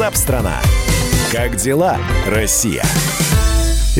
WhatsApp страна. Как дела, Россия?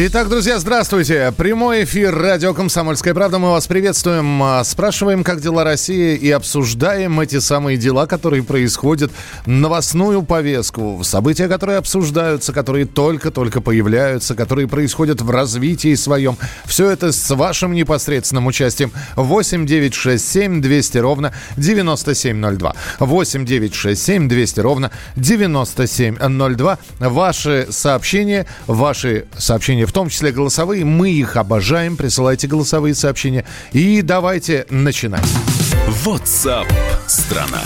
Итак, друзья, здравствуйте. Прямой эфир радио «Комсомольская правда». Мы вас приветствуем. А, спрашиваем, как дела России, и обсуждаем эти самые дела, которые происходят, новостную повестку, события, которые обсуждаются, которые только-только появляются, которые происходят в развитии своем. Все это с вашим непосредственным участием. 8 9 6 7 200 ровно 9702. 8 9 6 7 200 ровно 9702. Ваши сообщения, ваши сообщения в том числе голосовые. Мы их обожаем. Присылайте голосовые сообщения. И давайте начинать. WhatsApp страна.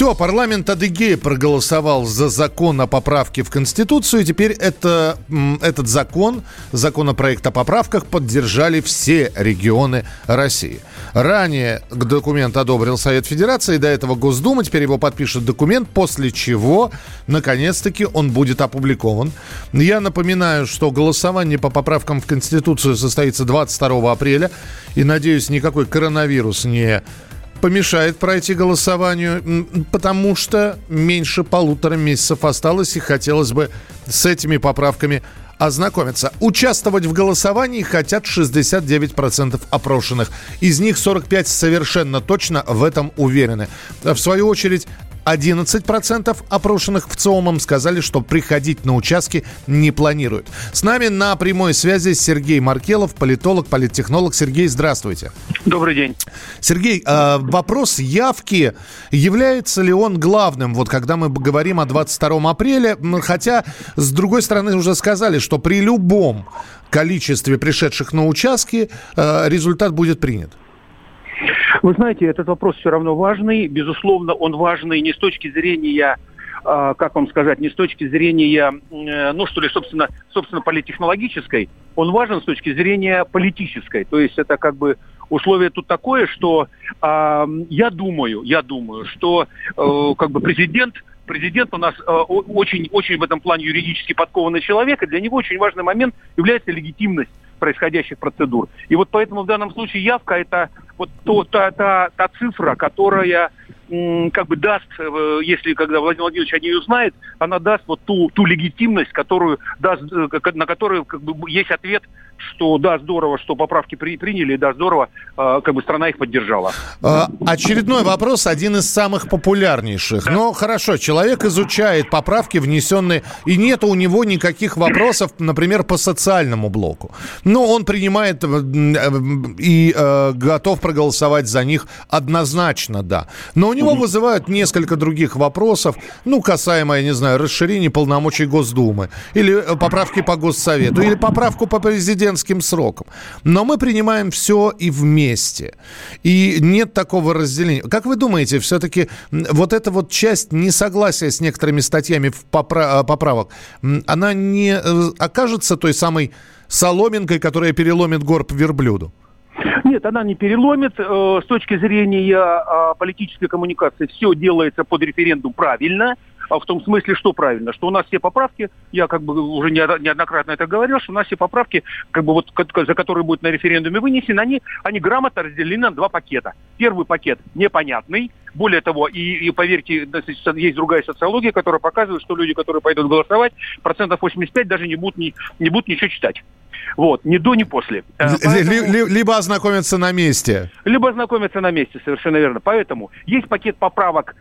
Все, парламент Адыгея проголосовал за закон о поправке в Конституцию. Теперь это, этот закон, законопроект о поправках, поддержали все регионы России. Ранее документ одобрил Совет Федерации, до этого Госдума, теперь его подпишет документ, после чего, наконец-таки, он будет опубликован. Я напоминаю, что голосование по поправкам в Конституцию состоится 22 апреля, и, надеюсь, никакой коронавирус не помешает пройти голосованию, потому что меньше полутора месяцев осталось, и хотелось бы с этими поправками ознакомиться. Участвовать в голосовании хотят 69% опрошенных. Из них 45 совершенно точно в этом уверены. В свою очередь, 11% опрошенных в ЦИОМом сказали, что приходить на участки не планируют. С нами на прямой связи Сергей Маркелов, политолог, политтехнолог. Сергей, здравствуйте. Добрый день. Сергей, а вопрос явки, является ли он главным, вот когда мы говорим о 22 апреля, хотя, с другой стороны, уже сказали, что при любом количестве пришедших на участки э, результат будет принят. Вы знаете, этот вопрос все равно важный. Безусловно, он важный не с точки зрения а, как вам сказать, не с точки зрения, э, ну что ли, собственно, собственно, политтехнологической, он важен с точки зрения политической. То есть это как бы условие тут такое, что э, я думаю, я думаю, что э, как бы президент президент у нас э, очень, очень в этом плане юридически подкованный человек, и для него очень важный момент является легитимность происходящих процедур. И вот поэтому в данном случае явка это вот то, та, та, та цифра, которая как бы даст, э, если когда Владимир Владимирович о ней узнает, она даст вот ту, ту легитимность, которую даст, э, на которую как бы есть ответ что да, здорово, что поправки при, приняли, да, здорово, э, как бы страна их поддержала. А, очередной вопрос, один из самых популярнейших. Да. Но хорошо, человек изучает поправки, внесенные, и нет у него никаких вопросов, например, по социальному блоку. Но он принимает и э, готов проголосовать за них однозначно, да. Но у него вызывают несколько других вопросов, ну, касаемо, я не знаю, расширения полномочий Госдумы, или э, поправки по Госсовету, или поправку по президентским сроком. Но мы принимаем все и вместе. И нет такого разделения. Как вы думаете, все-таки вот эта вот часть несогласия с некоторыми статьями в попра- поправок, она не э, окажется той самой соломинкой, которая переломит горб верблюду? Нет, она не переломит. Э, с точки зрения а, политической коммуникации все делается под референдум правильно – а в том смысле, что правильно, что у нас все поправки, я как бы уже неоднократно это говорил, что у нас все поправки, как бы вот, за которые будут на референдуме вынесены, они, они грамотно разделены на два пакета. Первый пакет непонятный, более того, и, и поверьте, есть другая социология, которая показывает, что люди, которые пойдут голосовать, процентов 85 даже не будут, не, не будут ничего читать. Вот, ни до, ни после. Э, поэтому... Либо ознакомиться на месте. Либо ознакомиться на месте, совершенно верно. Поэтому есть пакет поправок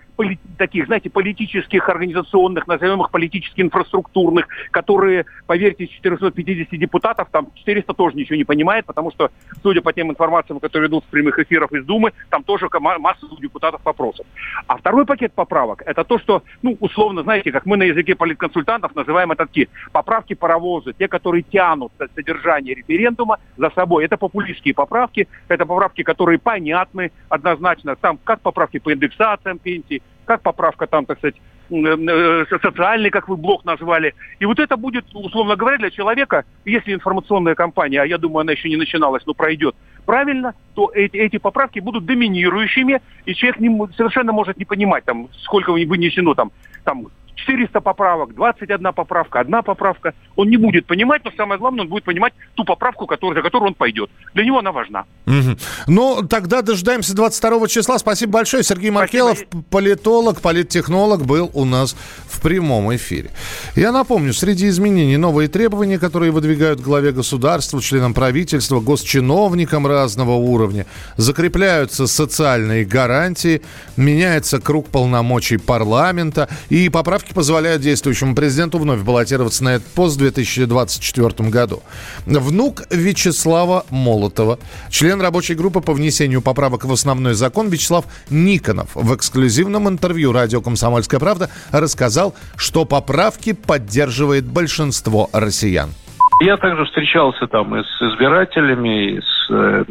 таких, знаете, политических, организационных, назовем их политически инфраструктурных, которые, поверьте, из 450 депутатов, там 400 тоже ничего не понимает, потому что, судя по тем информациям, которые идут с прямых эфиров из Думы, там тоже масса у депутатов вопросов. А второй пакет поправок, это то, что, ну, условно, знаете, как мы на языке политконсультантов называем это такие поправки паровозы, те, которые тянут содержание референдума за собой. Это популистские поправки, это поправки, которые понятны однозначно, там как поправки по индексациям пенсий, как поправка там, так сказать, э, социальный, как вы блок назвали. И вот это будет, условно говоря, для человека, если информационная кампания, а я думаю, она еще не начиналась, но пройдет правильно, то эти, эти поправки будут доминирующими, и человек не, совершенно может не понимать, там, сколько вынесено там, там 400 поправок, 21 поправка, одна поправка. Он не будет понимать, но самое главное, он будет понимать ту поправку, который, за которую он пойдет. Для него она важна. Угу. Ну, тогда дожидаемся 22 числа. Спасибо большое. Сергей Маркелов, Спасибо. политолог, политтехнолог, был у нас в прямом эфире. Я напомню, среди изменений новые требования, которые выдвигают главе государства, членам правительства, госчиновникам разного уровня. Закрепляются социальные гарантии, меняется круг полномочий парламента и поправки позволяют действующему президенту вновь баллотироваться на этот пост в 2024 году. Внук Вячеслава Молотова, член рабочей группы по внесению поправок в основной закон Вячеслав Никонов в эксклюзивном интервью радио «Комсомольская правда» рассказал, что поправки поддерживает большинство россиян. Я также встречался там и с избирателями, и с э,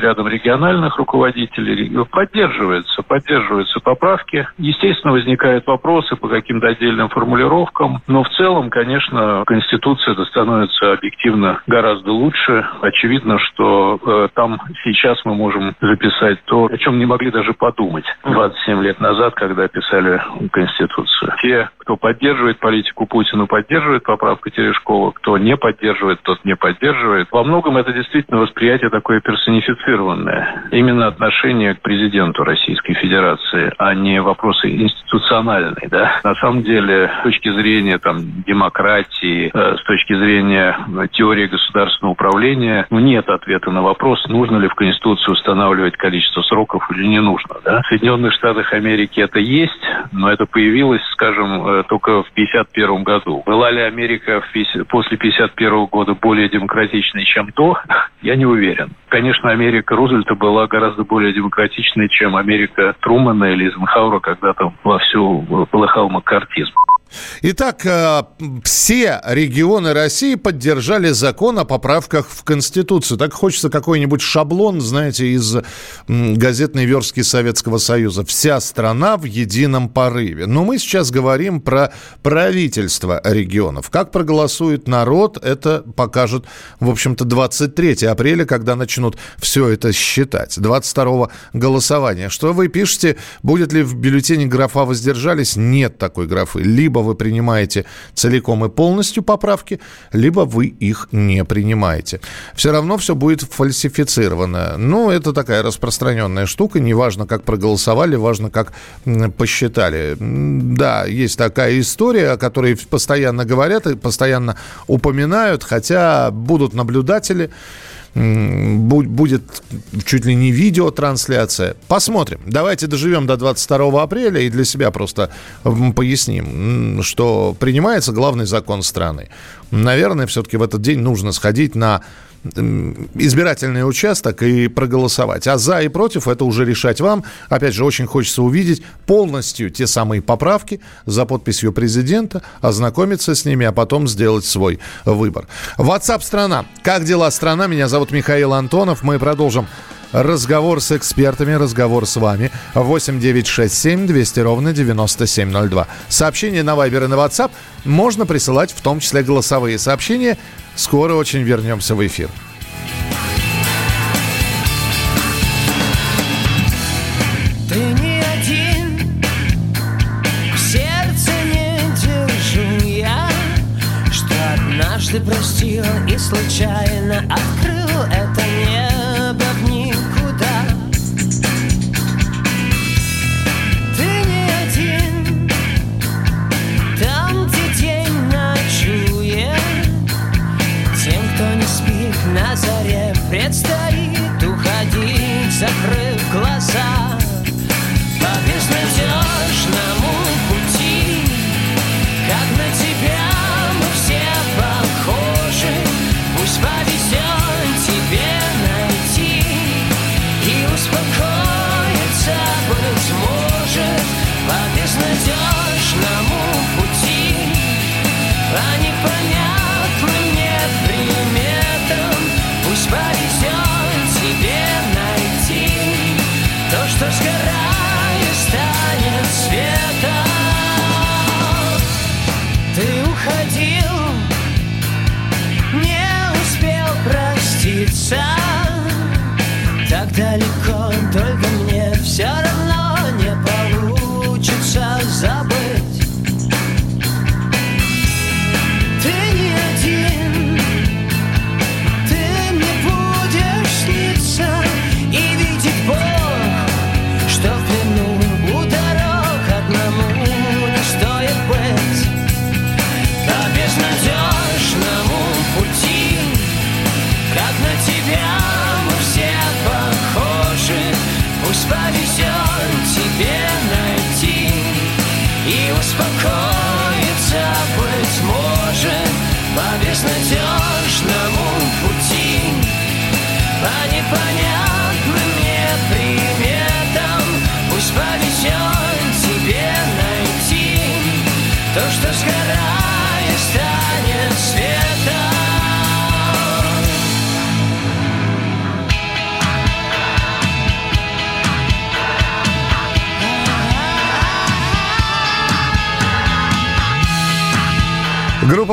рядом региональных руководителей. Поддерживаются, поддерживаются поправки. Естественно, возникают вопросы по каким-то отдельным формулировкам, но в целом, конечно, Конституция становится объективно гораздо лучше. Очевидно, что э, там сейчас мы можем записать то, о чем не могли даже подумать 27 лет назад, когда писали Конституцию. Те, кто поддерживает политику Путина, поддерживает поправку Терешкова, кто не поддерживает, поддерживает, тот не поддерживает. Во многом это действительно восприятие такое персонифицированное. Именно отношение к президенту Российской Федерации, а не вопросы институциональные. Да? На самом деле, с точки зрения там, демократии, э, с точки зрения теории государственного управления, ну, нет ответа на вопрос, нужно ли в Конституции устанавливать количество сроков или не нужно. Да? В Соединенных Штатах Америки это есть, но это появилось, скажем, э, только в 1951 году. Была ли Америка в, после 1951 года более демократичной, чем то, я не уверен. Конечно, Америка Рузвельта была гораздо более демократичной, чем Америка Трумана или Эйзенхауэра, когда там вовсю полыхал маккартизм. Итак, э, все регионы России поддержали закон о поправках в Конституцию. Так хочется какой-нибудь шаблон, знаете, из газетной верстки Советского Союза. Вся страна в едином порыве. Но мы сейчас говорим про правительство регионов. Как проголосует народ, это покажет, в общем-то, 23 апреля, когда начнут все это считать. 22 голосования. Что вы пишете? Будет ли в бюллетене графа «воздержались»? Нет такой графы. Либо вы принимаете целиком и полностью поправки, либо вы их не принимаете. Все равно все будет фальсифицировано. Ну, это такая распространенная штука. Неважно, как проголосовали, важно, как посчитали. Да, есть такая история, о которой постоянно говорят и постоянно упоминают, хотя будут наблюдатели, будет чуть ли не видеотрансляция. Посмотрим. Давайте доживем до 22 апреля и для себя просто поясним, что принимается главный закон страны. Наверное, все-таки в этот день нужно сходить на избирательный участок и проголосовать. А за и против это уже решать вам. Опять же, очень хочется увидеть полностью те самые поправки за подписью президента, ознакомиться с ними, а потом сделать свой выбор. WhatsApp страна. Как дела страна? Меня зовут Михаил Антонов. Мы продолжим разговор с экспертами, разговор с вами. 8 9 6 7 200 ровно 9702. Сообщения на Viber и на WhatsApp можно присылать, в том числе голосовые сообщения. Скоро очень вернемся в эфир. Однажды простил и случайно открыл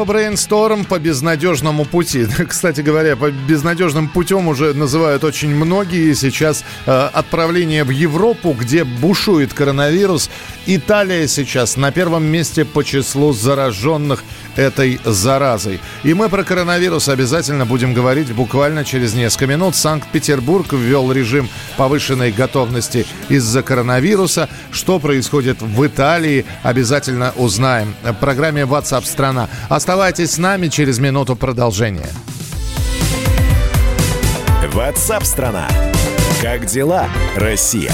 Группа Brainstorm по безнадежному пути. Кстати говоря, по безнадежным путем уже называют очень многие. Сейчас э, отправление в Европу, где бушует коронавирус. Италия сейчас на первом месте по числу зараженных этой заразой. И мы про коронавирус обязательно будем говорить буквально через несколько минут. Санкт-Петербург ввел режим повышенной готовности из-за коронавируса. Что происходит в Италии, обязательно узнаем. В программе WhatsApp страна. Оставайтесь с нами через минуту продолжения. WhatsApp страна. Как дела, Россия?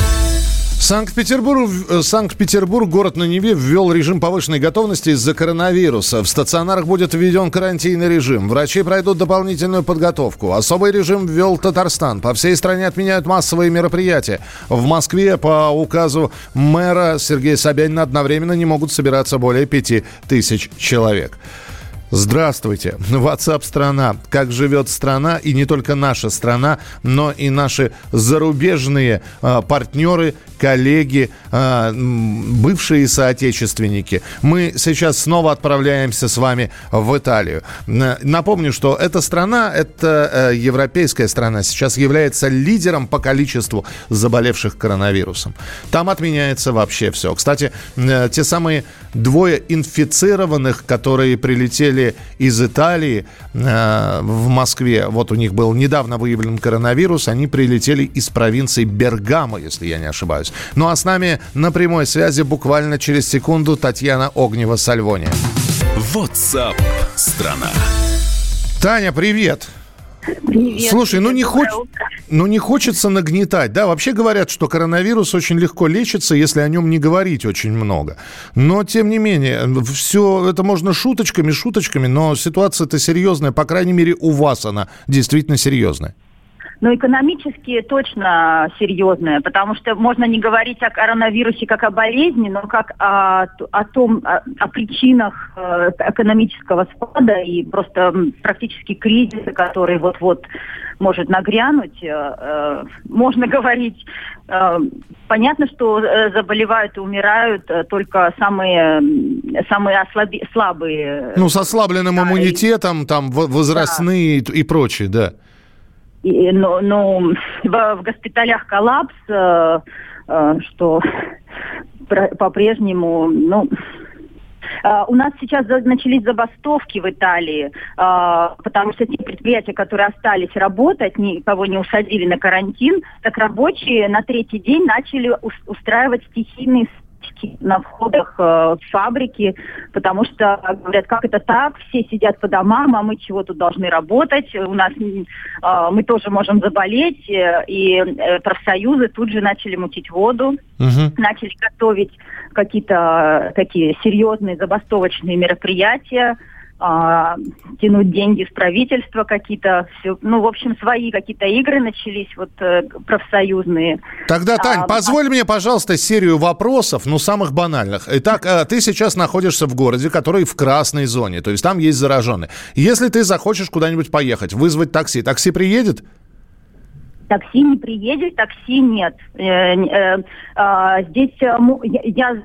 Санкт-Петербург, э, Санкт-Петербург, город на Неве, ввел режим повышенной готовности из-за коронавируса. В стационарах будет введен карантинный режим. Врачи пройдут дополнительную подготовку. Особый режим ввел Татарстан. По всей стране отменяют массовые мероприятия. В Москве по указу мэра Сергея Собянина одновременно не могут собираться более пяти тысяч человек. Здравствуйте. WhatsApp страна. Как живет страна, и не только наша страна, но и наши зарубежные э, партнеры, коллеги, э, бывшие соотечественники. Мы сейчас снова отправляемся с вами в Италию. Напомню, что эта страна, это э, европейская страна, сейчас является лидером по количеству заболевших коронавирусом. Там отменяется вообще все. Кстати, э, те самые двое инфицированных, которые прилетели из Италии э, в Москве, вот у них был недавно выявлен коронавирус, они прилетели из провинции Бергамо, если я не ошибаюсь. Ну а с нами на прямой связи буквально через секунду Татьяна Огнева-Сальвония. WhatsApp страна. Таня, привет! Привет. Слушай, ну не, хоч... ну не хочется нагнетать. Да, вообще говорят, что коронавирус очень легко лечится, если о нем не говорить очень много. Но, тем не менее, все это можно шуточками, шуточками, но ситуация-то серьезная. По крайней мере, у вас она действительно серьезная. Но экономически точно серьезная, потому что можно не говорить о коронавирусе как о болезни, но как о, о том, о, о причинах э, экономического спада и просто практически кризиса, который вот-вот может нагрянуть. э, э, можно говорить, понятно, что заболевают и умирают только самые, самые ослаби- слабые. Ну, с ослабленным Да, иммунитетом, там, возрастные и, и прочее, да. И, но, но в, в госпиталях коллапс, э, э, что по-прежнему, ну, э, у нас сейчас начались забастовки в Италии, э, потому что те предприятия, которые остались работать, никого не усадили на карантин, так рабочие на третий день начали ус- устраивать стихийные стычки на входах э, в фабрики, потому что говорят, как это так, все сидят по домам, а мы чего тут должны работать, у нас э, мы тоже можем заболеть, э, и э, профсоюзы тут же начали мутить воду, Мгм. начали готовить какие-то э, такие серьезные забастовочные мероприятия, а, тянуть деньги с правительства какие-то, всё- ну, в общем, свои какие-то игры начались, вот, э, профсоюзные. Тогда, Тань, А, позволь мне, пожалуйста, серию вопросов, ну, самых банальных. Итак, э, ты сейчас находишься в городе, который в красной зоне, то есть там есть зараженные. Если ты захочешь куда-нибудь поехать, вызвать такси, такси приедет? Такси не приедет, такси нет. Э, э, э, здесь э, я,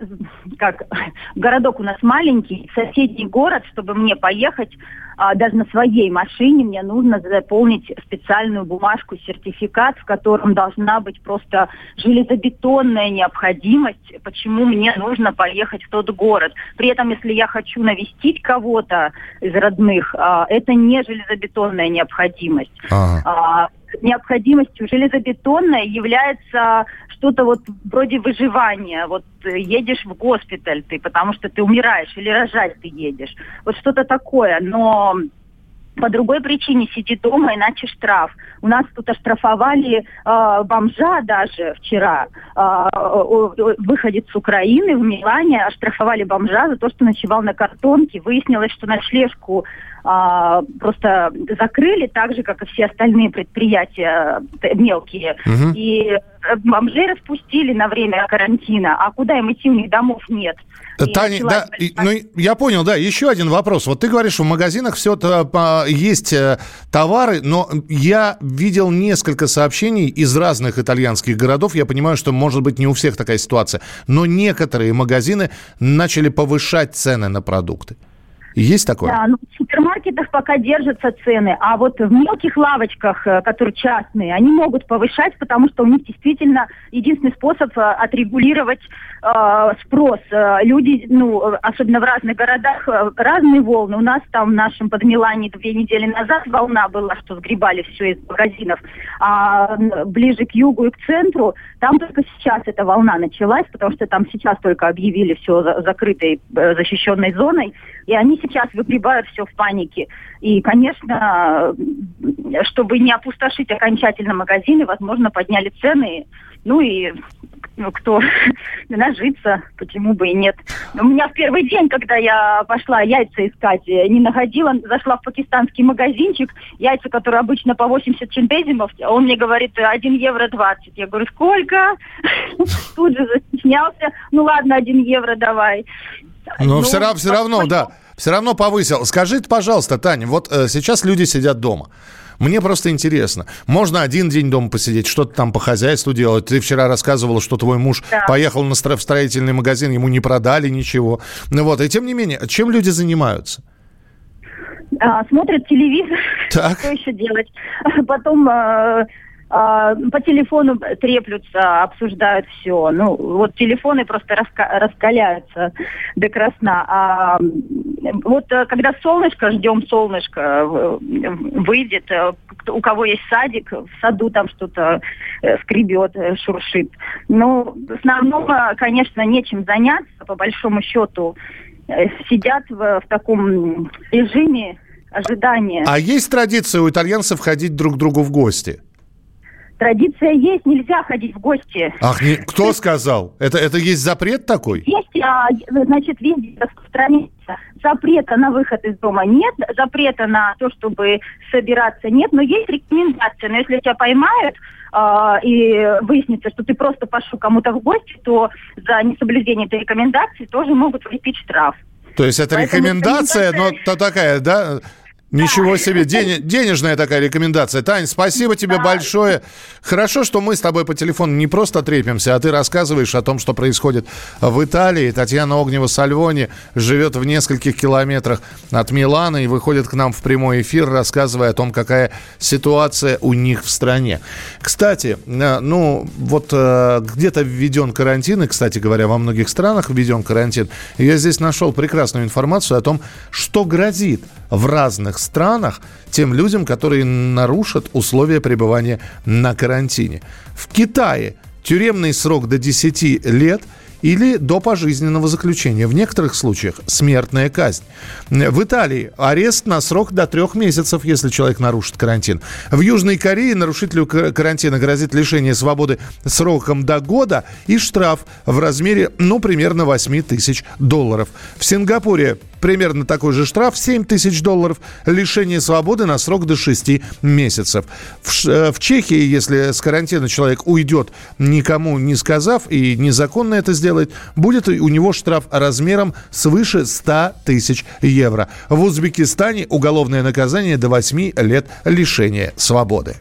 как городок у нас маленький, соседний город, чтобы мне поехать а, даже на своей машине, мне нужно заполнить специальную бумажку, сертификат, в котором должна быть просто железобетонная необходимость, почему мне нужно поехать в тот город. При этом, если я хочу навестить кого-то из родных, а, это не железобетонная необходимость. Ага. Необходимостью железобетонной является что-то вот вроде выживания. Вот э, едешь в госпиталь ты, потому что ты умираешь, или рожать ты едешь. Вот что-то такое. Но по другой причине сиди дома, иначе штраф. У нас тут оштрафовали э, бомжа даже вчера, э, выходец с Украины в Милане, оштрафовали бомжа за то, что ночевал на картонке. Выяснилось, что ночлежку а, просто закрыли, так же, как и все остальные предприятия э, мелкие. Мгм. И э, бомжей распустили на время карантина, а куда им идти, у них домов нет. И Таня, да, и- ну, я понял, да, еще один вопрос. Вот ты говоришь, в магазинах все есть э, товары, но я видел несколько сообщений из разных итальянских городов. Я понимаю, что, может быть, не у всех такая ситуация, но некоторые магазины начали повышать цены на продукты. Есть такое? Да, ну, в супермаркетах пока держатся цены, а вот в мелких лавочках, э, которые частные, они могут повышать, потому что у них действительно единственный способ э, отрегулировать э, спрос. Э, люди, ну, особенно в разных городах, разные волны. У нас там в нашем Подмилане две недели назад волна была, что сгребали все из магазинов. А ближе к югу и к центру, там только сейчас эта волна началась, потому что там сейчас только объявили все за- закрытой, защищенной зоной, и они сейчас выгребают все в панике. И, конечно, чтобы не опустошить окончательно магазины, возможно, подняли цены. Ну и ну, кто нажиться, почему бы и нет. У меня в первый день, когда я пошла яйца искать, э, не находила, зашла в пакистанский магазинчик, яйца, которые обычно по 80 центезимов, а он мне говорит, 1 евро 20. Я говорю, сколько? Тут же застеснялся, ну ладно, 1 евро давай. Но Ну, все, равно, все равно, да, все равно повысил. Скажите, пожалуйста, Таня, вот э, сейчас люди сидят дома. Мне просто интересно. Можно один день дома посидеть, что-то там по хозяйству делать. Ты вчера рассказывала, что твой муж Да. поехал на стро- в строительный магазин, ему не продали ничего. Ну вот, и тем не менее, чем люди занимаются? А, смотрят телевизор, Так. что еще делать. Потом а, по телефону треплются, обсуждают все. Ну, вот телефоны просто раска- раскаляются до красна. А вот э, когда солнышко, ждем солнышко, э, выйдет, э, у кого есть садик, в саду там что-то скребет, шуршит. Ну, в основном, конечно, нечем заняться, по большому счету. Сидят в, в таком режиме ожидания. А есть традиция у итальянцев ходить друг к другу в гости? Традиция есть, нельзя ходить в гости. Ах, не- кто сказал? Это, это есть запрет такой? Есть, а, значит, везде распространяется. Запрета на выход из дома нет, запрета на то, чтобы собираться нет, но есть рекомендация. Но если тебя поймают а, и выяснится, что ты просто пошел кому-то в гости, то за несоблюдение этой рекомендации тоже могут влепить штраф. То есть это Поэтому рекомендация, но рекомендация- то такая, да? Ничего себе, Дени- денежная такая рекомендация. Тань, спасибо тебе большое. Хорошо, что мы с тобой по телефону не просто трепимся, а ты рассказываешь о том, что происходит в Италии. Татьяна Огнева-Сальвони живет в нескольких километрах от Милана и выходит к нам в прямой эфир, рассказывая о том, какая ситуация у них в стране. Кстати, э, ну, вот э, где-то введен карантин, и, кстати говоря, во многих странах введен карантин. Я здесь нашел прекрасную информацию о том, что грозит в разных странах тем людям, которые нарушат условия пребывания на карантине. В Китае тюремный срок до 10 лет или до пожизненного заключения. В некоторых случаях смертная казнь. В Италии арест на срок до трех месяцев, если человек нарушит карантин. В Южной Корее нарушителю ка- карантина грозит лишение свободы сроком до года и штраф в размере, ну, примерно 8 тысяч долларов. В Сингапуре примерно такой же штраф 7 тысяч долларов, лишение свободы на срок до 6 месяцев. В, э, в Чехии, если с карантина человек уйдет, никому не сказав и незаконно это сделает, будет у него штраф размером свыше 100 тысяч евро. В Узбекистане уголовное наказание до 8 лет лишения свободы.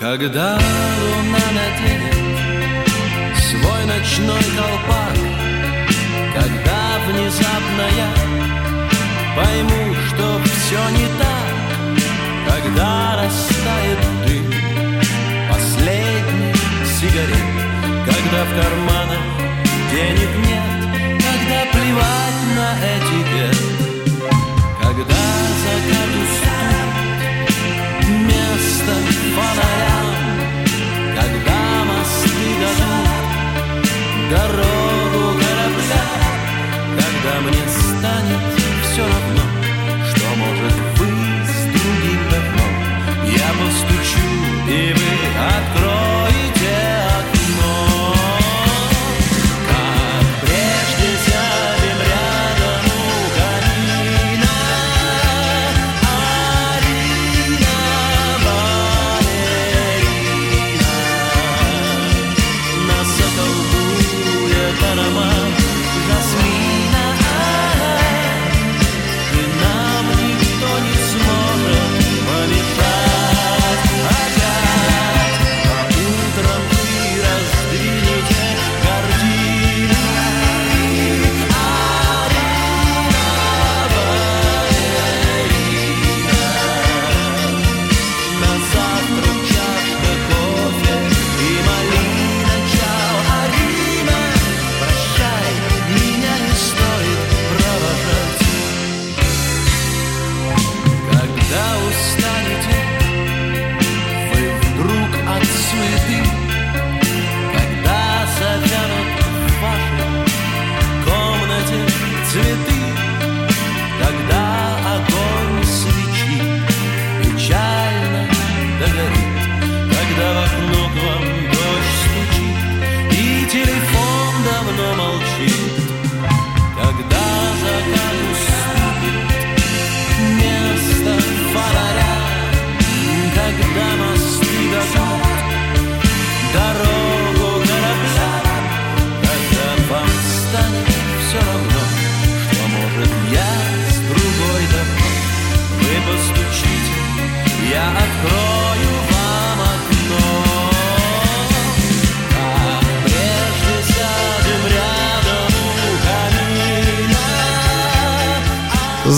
Когда луна наденет свой ночной колпак, внезапно пойму, что все не так, Когда растает дым. Последний сигарет, Когда в карманах денег нет, Когда плевать на этикет, Когда закат уступит место фонарям, когда мосты дадут дорогу If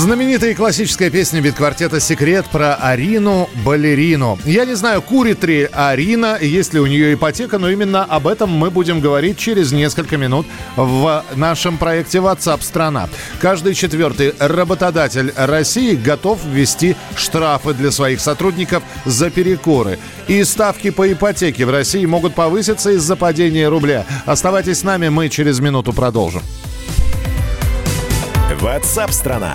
Знаменитая и классическая песня битквартета «Секрет» про Арину Балерину. Я не знаю, курит ли Арина, есть ли у нее ипотека, но именно об этом мы будем говорить через несколько минут в нашем проекте WhatsApp страна. Каждый четвертый работодатель России готов ввести штрафы для своих сотрудников за перекоры. И ставки по ипотеке в России могут повыситься из-за падения рубля. Оставайтесь с нами, мы через минуту продолжим. WhatsApp страна.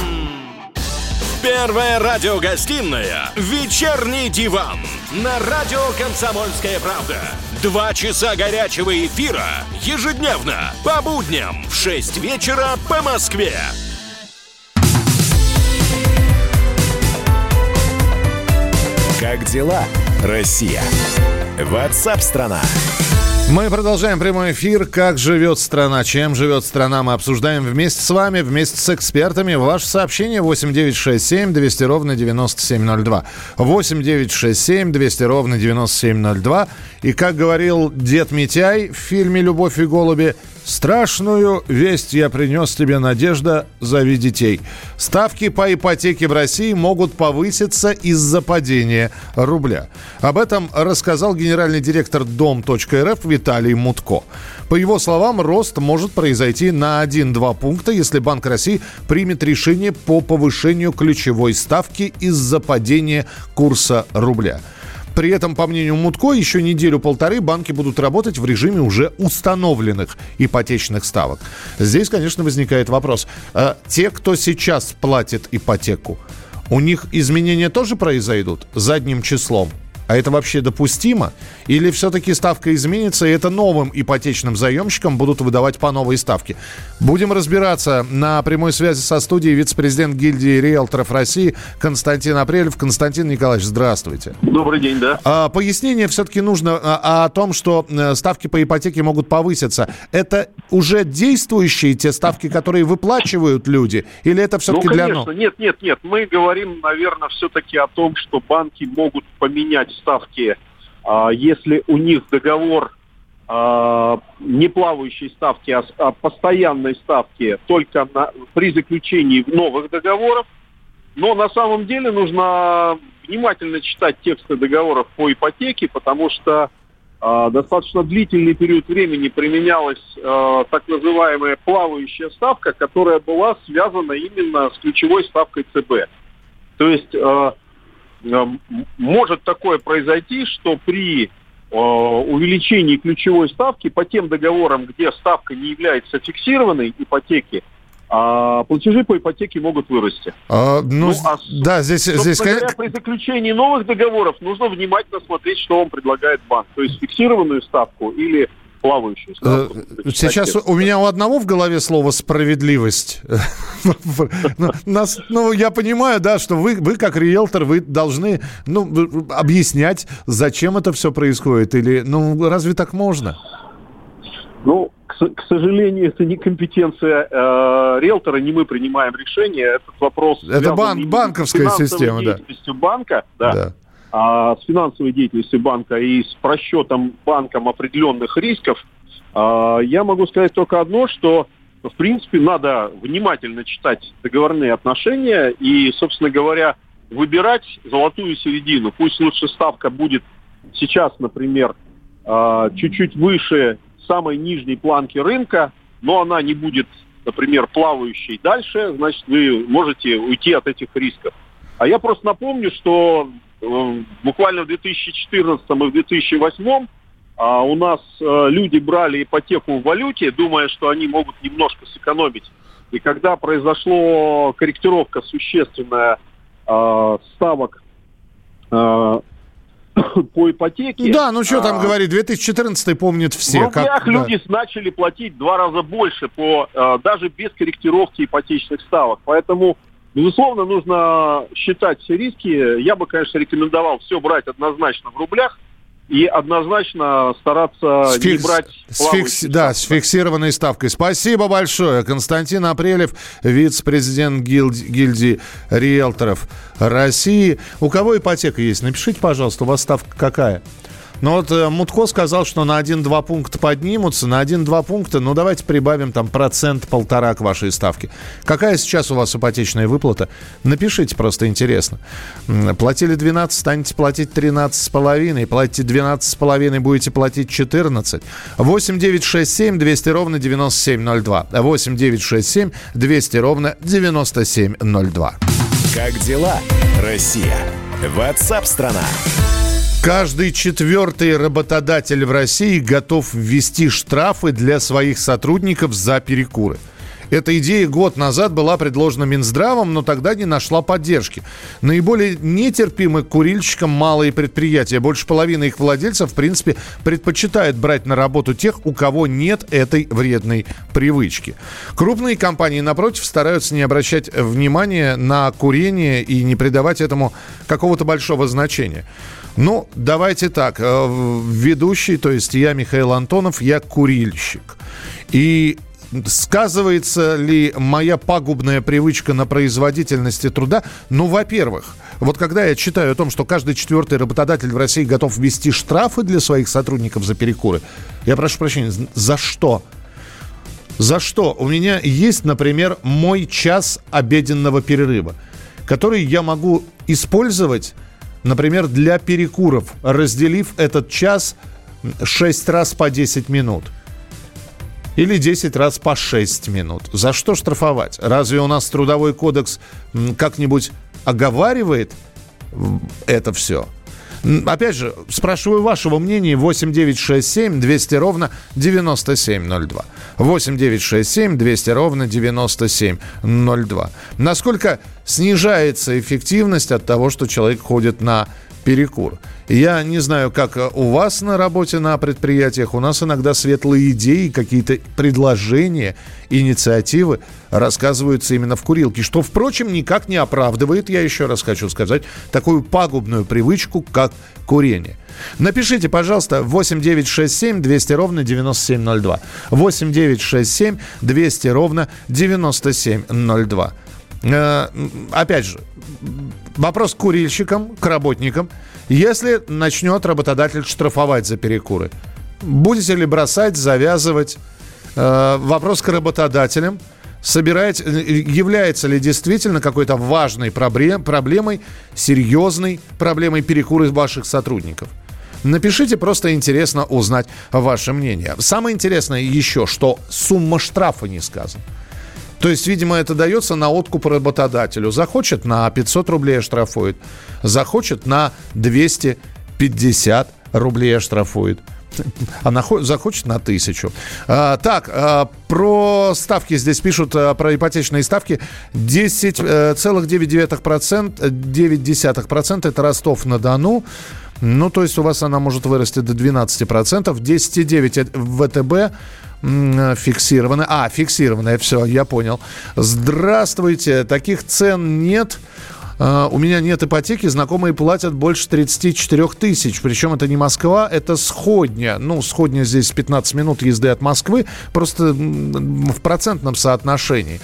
Первая радиогостинная «Вечерний диван» на радио «Комсомольская правда». Два часа горячего эфира ежедневно по будням в 6 вечера по Москве. Как дела, Россия? WhatsApp страна. Мы продолжаем прямой эфир. Как живет страна? Чем живет страна? Мы обсуждаем вместе с вами, вместе с экспертами. Ваше сообщение 8967 200 ровно 9702. 8967 200 ровно 9702. И как говорил дед Митяй в фильме «Любовь и голуби», Страшную весть я принес тебе, Надежда, зови детей. Ставки по ипотеке в России могут повыситься из-за падения рубля. Об этом рассказал генеральный директор Дом.рф Виталий Мутко. По его словам, рост может произойти на 1-2 пункта, если Банк России примет решение по повышению ключевой ставки из-за падения курса рубля. При этом, по мнению Мутко, еще неделю-полторы банки будут работать в режиме уже установленных ипотечных ставок. Здесь, конечно, возникает вопрос. А те, кто сейчас платит ипотеку, у них изменения тоже произойдут задним числом? А это вообще допустимо? Или все-таки ставка изменится, и это новым ипотечным заемщикам будут выдавать по новой ставке? Будем разбираться на прямой связи со студией вице-президент гильдии риэлторов России Константин Апрелев. Константин Николаевич, здравствуйте. Добрый день, да. А, пояснение все-таки нужно а, о том, что э, ставки по ипотеке могут повыситься. Это уже действующие те ставки, которые выплачивают люди? Или это все-таки ну, для нет, нет, нет. Мы говорим, наверное, все-таки о том, что банки могут поменять ставки, а, если у них договор а, не плавающей ставки, а, а постоянной ставки только на- при заключении новых договоров. Но на самом деле нужно внимательно читать тексты договоров по ипотеке, потому что а, достаточно длительный период времени применялась а, так называемая плавающая ставка, которая была связана именно с ключевой ставкой ЦБ. То есть может такое произойти, что при э, увеличении ключевой ставки по тем договорам, где ставка не является фиксированной ипотеки, а платежи по ипотеке могут вырасти. А, ну, Ну, а да, здесь, здесь говоря, при заключении новых договоров нужно внимательно смотреть, что вам предлагает банк. То есть фиксированную ставку или плавающую. Э, Сейчас у меня у одного в голове слово справедливость. Ну, нас- Ну, я понимаю, да, что вы, вы как риэлтор, вы должны ну, объяснять, зачем это все происходит. Или, ну, разве так можно? Ну, к, сожалению, это не компетенция э, риэлтора, не мы принимаем решение. Этот вопрос Это бан- банковская система, да. банка, да, Да. А, с финансовой деятельностью банка и с просчетом банком определенных рисков. А, я могу сказать только одно, что в принципе надо внимательно читать договорные отношения и, собственно говоря, выбирать золотую середину. Пусть лучше ставка будет сейчас, например, а, чуть-чуть выше самой нижней планки рынка, но она не будет, например, плавающей дальше, значит, вы можете уйти от этих рисков. А я просто напомню, что буквально в 2014 и в 2008 а, у нас э, люди брали ипотеку в валюте, думая, что они могут немножко сэкономить. И когда произошла корректировка существенная э, ставок э, по ипотеке... Да, ну что там а, говорить, 2014 помнит все. в рублях как- да. люди начали платить в два раза больше, по, э, даже без корректировки ипотечных ставок. Поэтому, безусловно, нужно считать все риски. Я бы, конечно, рекомендовал все брать однозначно в рублях и однозначно стараться С не фикс- брать с фикс- да, с фиксированной ставкой. Спасибо большое. Константин Апрелев, вице-президент гильдии, гильдии риэлторов России. У кого ипотека есть? Напишите, пожалуйста, у вас ставка какая? Ну вот э, Мутко сказал, что на 1-2 пункта поднимутся, на 1-2 пункта, ну давайте прибавим там процент-полтора к вашей ставке. Какая сейчас у вас ипотечная выплата? Напишите, просто интересно. Платили 12, станете платить 13,5, платите 12,5, будете платить 14. 8 9 6 7 200 ровно 9702. 8 9 6 7 200 ровно 9702. Как дела, Россия? Ватсап-страна! Каждый четвертый работодатель в России готов ввести штрафы для своих сотрудников за перекуры. Эта идея год назад была предложена Минздравом, но тогда не нашла поддержки. Наиболее нетерпимы к курильщикам малые предприятия. Больше половины их владельцев, в принципе, предпочитают брать на работу тех, у кого нет этой вредной привычки. Крупные компании, напротив, стараются не обращать внимания на курение и не придавать этому какого-то большого значения. Ну, давайте так. э, Ведущий, то есть я, Михаил Антонов, я курильщик. И сказывается ли моя пагубная привычка на производительности труда? Ну, во-первых, вот когда я читаю о том, что каждый четвертый работодатель в России готов ввести штрафы для своих сотрудников за перекуры, я прошу прощения, за что? За что? У меня есть, например, мой час обеденного перерыва, который я могу использовать, например, для перекуров, разделив этот час 6 раз по 10 минут. Или 10 раз по 6 минут. За что штрафовать? Разве у нас трудовой кодекс как-нибудь оговаривает это все? Опять же, спрашиваю вашего мнения 8967 200 ровно 9702. 8967 200 ровно 9702. Насколько снижается эффективность от того, что человек ходит на перекур. Я не знаю, как э, у вас на работе, на предприятиях. У нас иногда светлые идеи, какие-то предложения, инициативы рассказываются именно в курилке. Что, впрочем, никак не оправдывает, я еще раз хочу сказать, такую пагубную привычку, как курение. Напишите, пожалуйста, 8967 200 ровно 9702. 8967 200 ровно 9702. Э, опять же, вопрос к курильщикам, к работникам. Если начнет работодатель штрафовать за перекуры, будете ли бросать, завязывать? Э, вопрос к работодателям. Собираете, является ли действительно какой-то важной проблем, проблемой, серьезной проблемой перекуры ваших сотрудников? Напишите, просто интересно узнать ваше мнение. Самое интересное еще, что сумма штрафа не сказана. То есть, видимо, это дается на откуп работодателю. Захочет на 500 рублей оштрафует, захочет на 250 рублей оштрафует. А нахо- захочет на тысячу. А, так, а, про ставки здесь пишут, а, про ипотечные ставки. 10,9% 9% это Ростов-на-Дону. Ну, то есть у вас она может вырасти до 12%. 10,9 ВТБ м, фиксированная. А, фиксированная, все, я понял. Здравствуйте, таких цен нет. А, У меня нет ипотеки, знакомые платят больше 34 тысяч. Причем это не Москва, это Сходня. Ну, Сходня здесь 15 минут езды от Москвы, просто в процентном соотношении.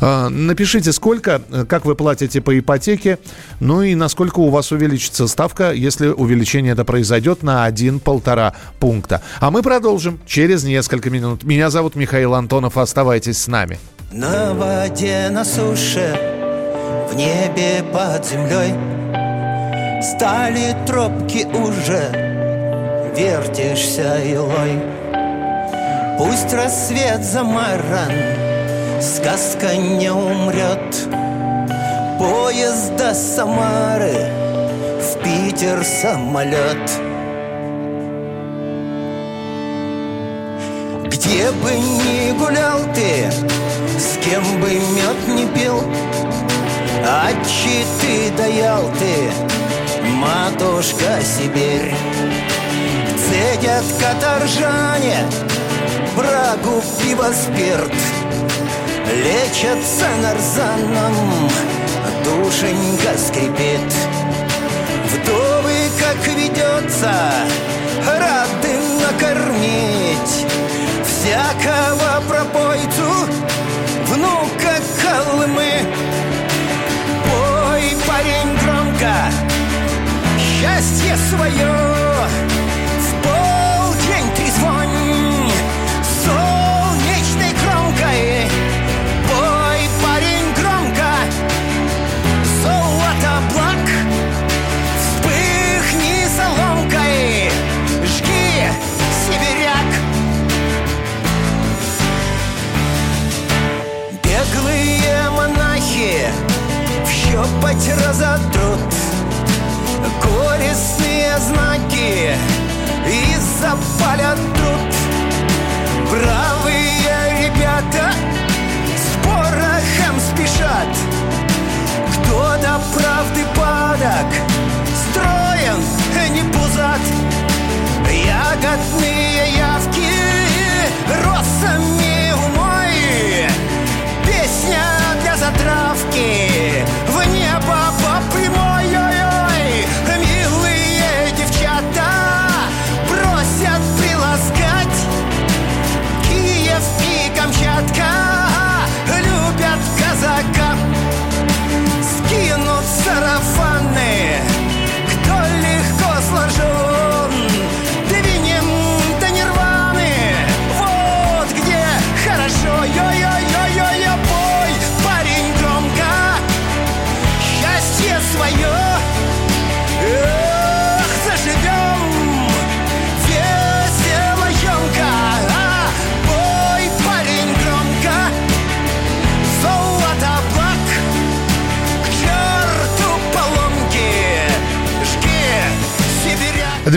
А, Напишите, сколько, э, как вы платите по ипотеке, ну и насколько у вас увеличится ставка, если увеличение это произойдет на 1-1,5 пункта. А мы продолжим через несколько минут. Меня зовут Михаил Антонов, оставайтесь с нами. На воде, на суше, в небе под землей. Стали тропки уже, вертишься илой. Пусть рассвет замаран, сказка не умрет. Поезд до Самары, в Питер самолет. Где бы ни гулял ты, с кем бы мед не пил А ты даял ты, матушка Сибирь. Цедят каторжане, брагу, пиво, спирт. Лечатся нарзаном, душенька скрипит. Вдовы, как ведется, счастье свое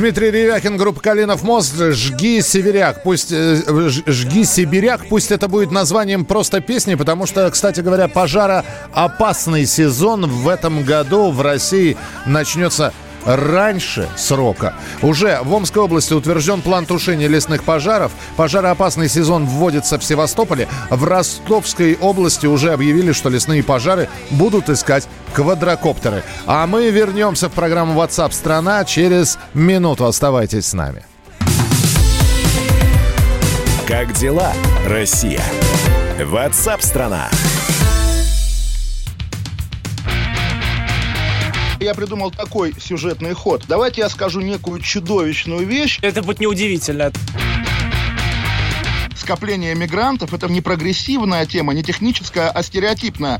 Дмитрий Ревякин, группа «Калинов мост». «Жги, сибиряк». Пусть э, «Жги, сибиряк», пусть это будет названием просто песни, потому что, кстати говоря, пожароопасный сезон в этом году в России начнется раньше срока. Уже в Омской области утвержден план тушения лесных пожаров. Пожароопасный сезон вводится в Севастополе. В Ростовской области уже объявили, что лесные пожары будут искать квадрокоптеры. А мы вернемся в программу WhatsApp страна через минуту. Оставайтесь с нами. Как дела, Россия? WhatsApp страна. Я придумал такой сюжетный ход. Давайте я скажу некую чудовищную вещь. Это будет неудивительно. Скопление мигрантов – это не прогрессивная тема, не техническая, а стереотипная.